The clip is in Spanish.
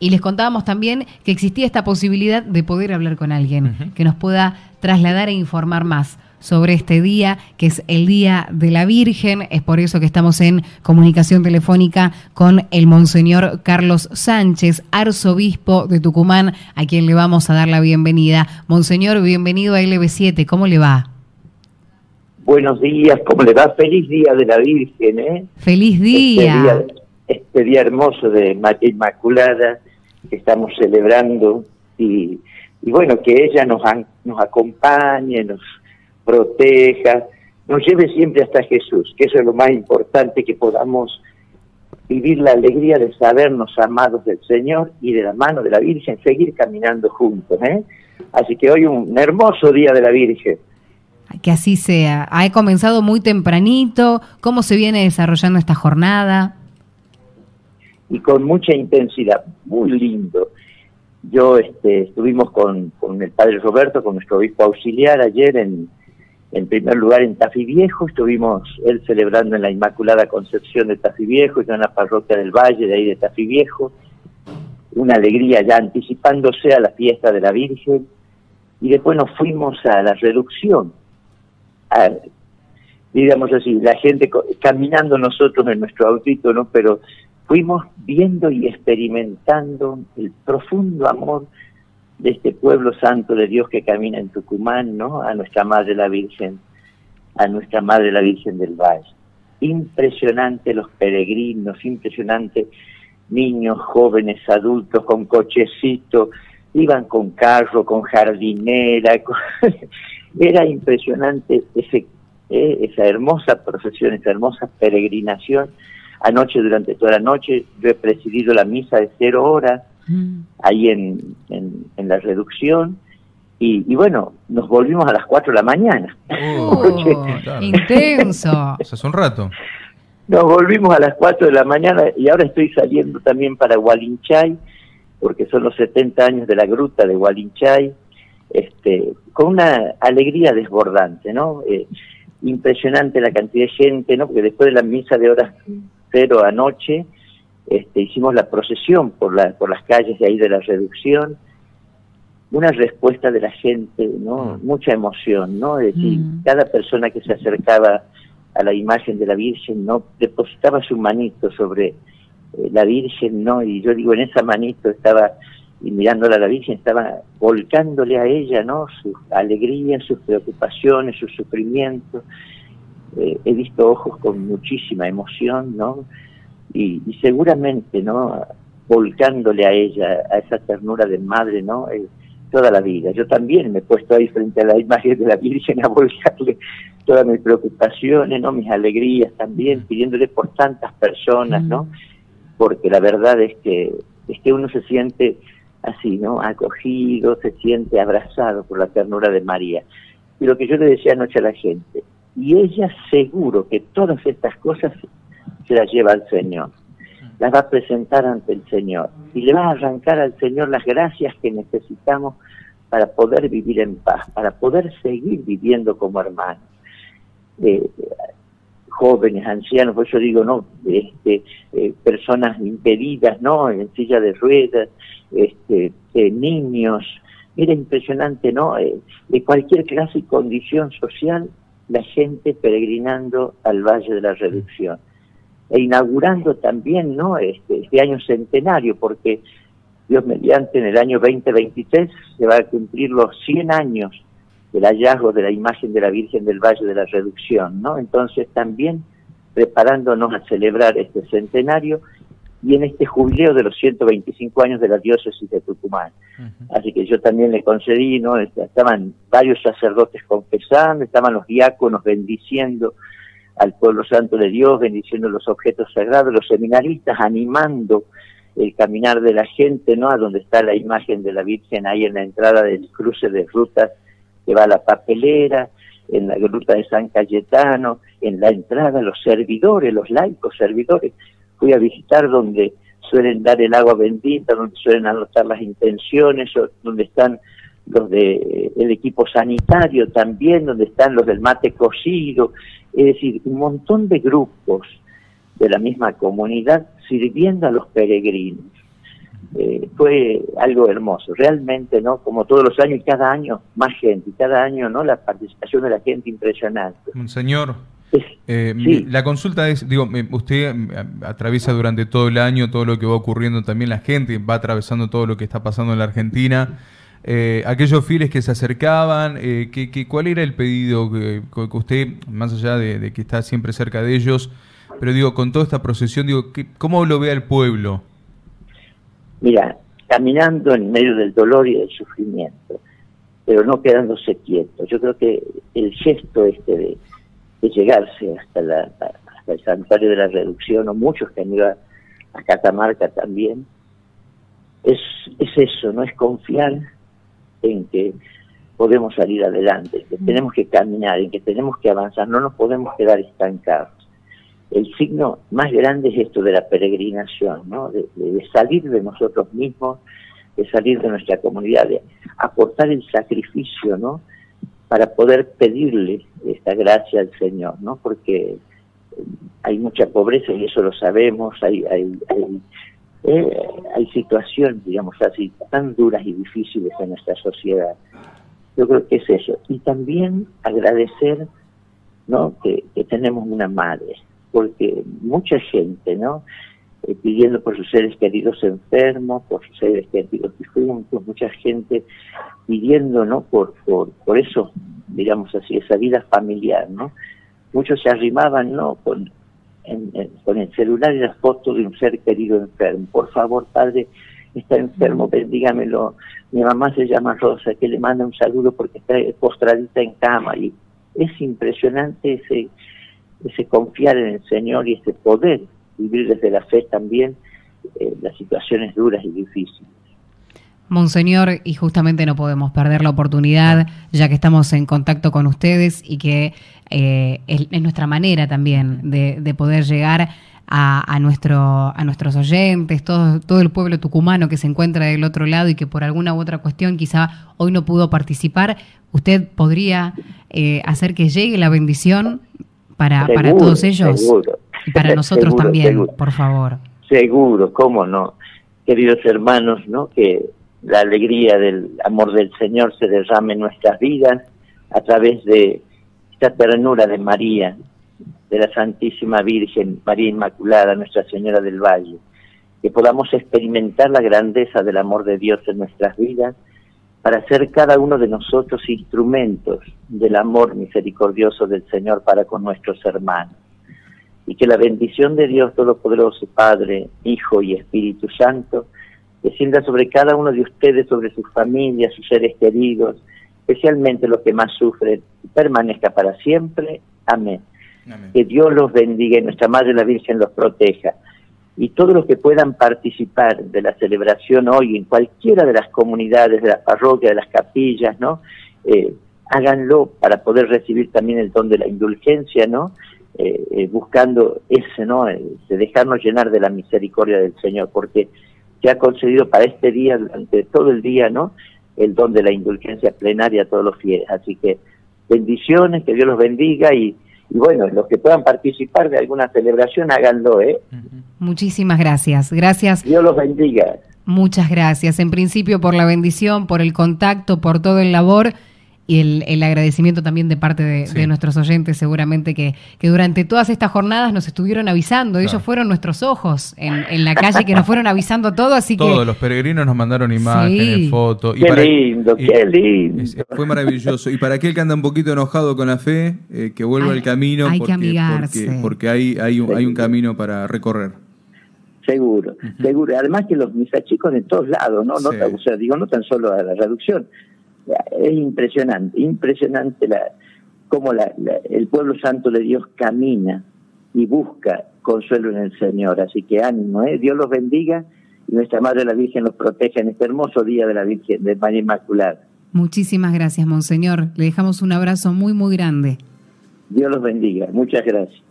Y les contábamos también que existía esta posibilidad de poder hablar con alguien que nos pueda trasladar e informar más sobre este día, que es el Día de la Virgen. Es por eso que estamos en comunicación telefónica con el Monseñor Carlos Sánchez, arzobispo de Tucumán, a quien le vamos a dar la bienvenida. Monseñor, bienvenido a LB7, ¿cómo le va? Buenos días, ¿cómo le va? Feliz Día de la Virgen, ¿eh? Feliz Este día. día, este día hermoso de María Inmaculada que estamos celebrando y, y bueno, que ella nos, nos acompañe, nos proteja, nos lleve siempre hasta Jesús, que eso es lo más importante, que podamos vivir la alegría de sabernos amados del Señor y de la mano de la Virgen, seguir caminando juntos. ¿eh? Así que hoy un hermoso día de la Virgen. Que así sea. Ha comenzado muy tempranito. ¿Cómo se viene desarrollando esta jornada? Y con mucha intensidad, muy lindo. Yo este, estuvimos con, con el padre Roberto, con nuestro obispo auxiliar ayer en, en primer lugar en Tafí Viejo, estuvimos él celebrando en la Inmaculada Concepción de Tafí Viejo, yo en la parroquia del Valle de ahí de Tafí Viejo, una alegría ya anticipándose a la fiesta de la Virgen, y después nos fuimos a la reducción, digamos así, la gente caminando nosotros en nuestro autito, ¿no? Pero fuimos viendo y experimentando el profundo amor de este pueblo santo de Dios que camina en Tucumán, ¿no? A nuestra Madre la Virgen, a nuestra Madre la Virgen del Valle. Impresionante los peregrinos, impresionante niños, jóvenes, adultos con cochecito, iban con carro, con jardinera, era impresionante ese, eh, esa hermosa procesión, esa hermosa peregrinación. Anoche, durante toda la noche, yo he presidido la misa de cero horas Mm. ahí en, en, en la reducción y, y bueno, nos volvimos a las 4 de la mañana. Oh, claro. intenso. Eso hace un rato. Nos volvimos a las 4 de la mañana y ahora estoy saliendo también para Gualinchay, porque son los 70 años de la gruta de Gualinchay, este, con una alegría desbordante, ¿no? Eh, impresionante la cantidad de gente, ¿no? Porque después de la misa de horas cero anoche, este, hicimos la procesión por, la, por las calles de ahí de la reducción, una respuesta de la gente, ¿no? Mm. Mucha emoción, ¿no? Es decir, Mm. cada persona que se acercaba a la imagen de la Virgen, ¿no? Depositaba su manito sobre eh, la Virgen, ¿no? Y yo digo, en esa manito estaba, y mirándola a la Virgen, estaba volcándole a ella, ¿no? Sus alegrías, sus preocupaciones, sus sufrimientos. Eh, he visto ojos con muchísima emoción, ¿no? Y, y seguramente, ¿no? Volcándole a ella, a esa ternura de madre, ¿no? Eh, toda la vida. Yo también me he puesto ahí frente a la imagen de la Virgen a volcarle todas mis preocupaciones, ¿no? Mis alegrías también, pidiéndole por tantas personas, ¿no? Porque la verdad es que es que uno se siente así, ¿no? Acogido, se siente abrazado por la ternura de María. Y lo que yo le decía anoche a la gente, y ella seguro que todas estas cosas se las lleva al Señor, las va a presentar ante el Señor y le va a arrancar al Señor las gracias que necesitamos para poder vivir en paz, para poder seguir viviendo como hermanos. Eh, jóvenes, ancianos, por eso digo, no, este, eh, personas impedidas, ¿no? En silla de ruedas, este, eh, niños, era impresionante, ¿no? Eh, de cualquier clase y condición social, la gente peregrinando al Valle de la Reducción. E inaugurando también, ¿no? Este, este año centenario, porque Dios mediante en el año 2023 se va a cumplir los 100 años del hallazgo de la imagen de la Virgen del Valle de la Reducción, ¿no? Entonces también preparándonos a celebrar este centenario y en este jubileo de los 125 años de la diócesis de Tucumán. Así que yo también le concedí, ¿no? Estaban varios sacerdotes confesando, estaban los diáconos bendiciendo al pueblo santo de Dios, bendiciendo los objetos sagrados, los seminaristas animando el caminar de la gente, ¿no? A donde está la imagen de la Virgen ahí en la entrada del cruce de rutas que va a la papelera, en la gruta de San Cayetano, en la entrada los servidores, los laicos servidores. Fui a visitar donde suelen dar el agua bendita, donde suelen anotar las intenciones, donde están los de el equipo sanitario también, donde están los del mate cocido, es decir, un montón de grupos de la misma comunidad sirviendo a los peregrinos. eh, fue algo hermoso, realmente, ¿no? Como todos los años, y cada año más gente, cada año, ¿no? La participación de la gente impresionante. Señor, eh, la consulta es, digo, usted atraviesa durante todo el año todo lo que va ocurriendo, también la gente va atravesando todo lo que está pasando en la Argentina. Eh, aquellos fieles que se acercaban, eh, que, ¿cuál era el pedido que, usted, más allá de, que está siempre cerca de ellos, pero digo, con toda esta procesión, digo, ¿cómo lo ve el pueblo? Mira, caminando en medio del dolor y del sufrimiento, pero no quedándose quieto. Yo creo que el gesto este de, llegarse hasta, la, hasta el santuario de la reducción, o muchos que han ido a, Catamarca también, es, es eso, no es confiar en que podemos salir adelante, que tenemos que caminar, en que tenemos que avanzar, no nos podemos quedar estancados. El signo más grande es esto de la peregrinación, ¿no? de, salir de nosotros mismos, de salir de nuestra comunidad, de aportar el sacrificio, ¿no? Para poder pedirle esta gracia al Señor, ¿no? Porque hay mucha pobreza y eso lo sabemos, hay, hay, eh, hay situaciones, digamos así, tan duras y difíciles en nuestra sociedad. Yo creo que es eso. Y también agradecer ¿no? que, tenemos una madre, porque mucha gente, ¿no? Eh, pidiendo por sus seres queridos enfermos, por sus seres queridos difuntos, mucha gente pidiendo, ¿no? Por, por, por eso, digamos así, esa vida familiar, ¿no? Muchos se arrimaban, ¿no? Con, con el celular y las fotos de un ser querido enfermo. Por favor, padre, está enfermo, bendígamelo. Mi mamá se llama Rosa, que le manda un saludo porque está postradita en cama. Y es impresionante ese, ese confiar en el Señor y ese poder vivir desde la fe también eh, las situaciones duras y difíciles. Monseñor, y justamente no podemos perder la oportunidad, ya que estamos en contacto con ustedes y que eh, es, nuestra manera también de, poder llegar a, nuestro, a nuestros oyentes, todo, todo el pueblo tucumano que se encuentra del otro lado y que por alguna u otra cuestión quizá hoy no pudo participar, ¿usted podría eh, hacer que llegue la bendición para, para todos ellos? para nosotros también, por favor. Seguro, cómo no. Queridos hermanos, ¿no? Que la alegría del amor del Señor se derrame en nuestras vidas a través de esta ternura de María, de la Santísima Virgen, María Inmaculada, Nuestra Señora del Valle, que podamos experimentar la grandeza del amor de Dios en nuestras vidas para ser cada uno de nosotros instrumentos del amor misericordioso del Señor para con nuestros hermanos. Y que la bendición de Dios Todopoderoso, Padre, Hijo y Espíritu Santo, descienda sobre cada uno de ustedes, sobre sus familias, sus seres queridos, especialmente los que más sufren, y permanezca para siempre. Amén. Que Dios los bendiga y nuestra Madre la Virgen los proteja. Y todos los que puedan participar de la celebración hoy en cualquiera de las comunidades, de las parroquias, de las capillas, ¿no? Eh, háganlo para poder recibir también el don de la indulgencia, ¿no? Eh, eh, buscando ese, ¿no? de dejarnos llenar de la misericordia del Señor, porque que ha concedido para este día, durante todo el día, ¿no? El don de la indulgencia plenaria a todos los fieles. Así que bendiciones, que Dios los bendiga y, bueno, los que puedan participar de alguna celebración, háganlo, ¿eh? Muchísimas gracias. Gracias. Dios los bendiga. Muchas gracias. En principio por la bendición, por el contacto, por todo el labor y el, agradecimiento también de parte de, nuestros oyentes, seguramente que, que, durante todas estas jornadas nos estuvieron avisando. Ellos fueron nuestros ojos en, la calle que nos fueron avisando todo, así que. Todos los peregrinos nos mandaron imágenes, fotos. Qué lindo, qué lindo. fue maravilloso. Y para aquel que anda un poquito enojado con la fe, eh, que vuelva al camino. Hay porque, que amigarse. Porque, hay, hay, un, hay un camino para recorrer. Seguro, seguro. Además que los chicos de todos lados, ¿no? no o sea, digo, no tan solo a la reducción, es impresionante, impresionante la, cómo la, el pueblo santo de Dios camina y busca consuelo en el Señor. Así que ánimo, ¿eh? Dios los bendiga y nuestra Madre la Virgen los proteja en este hermoso día de la Virgen, de María Inmaculada. Muchísimas gracias, Monseñor. Le dejamos un abrazo muy, muy grande. Dios los bendiga. Muchas gracias.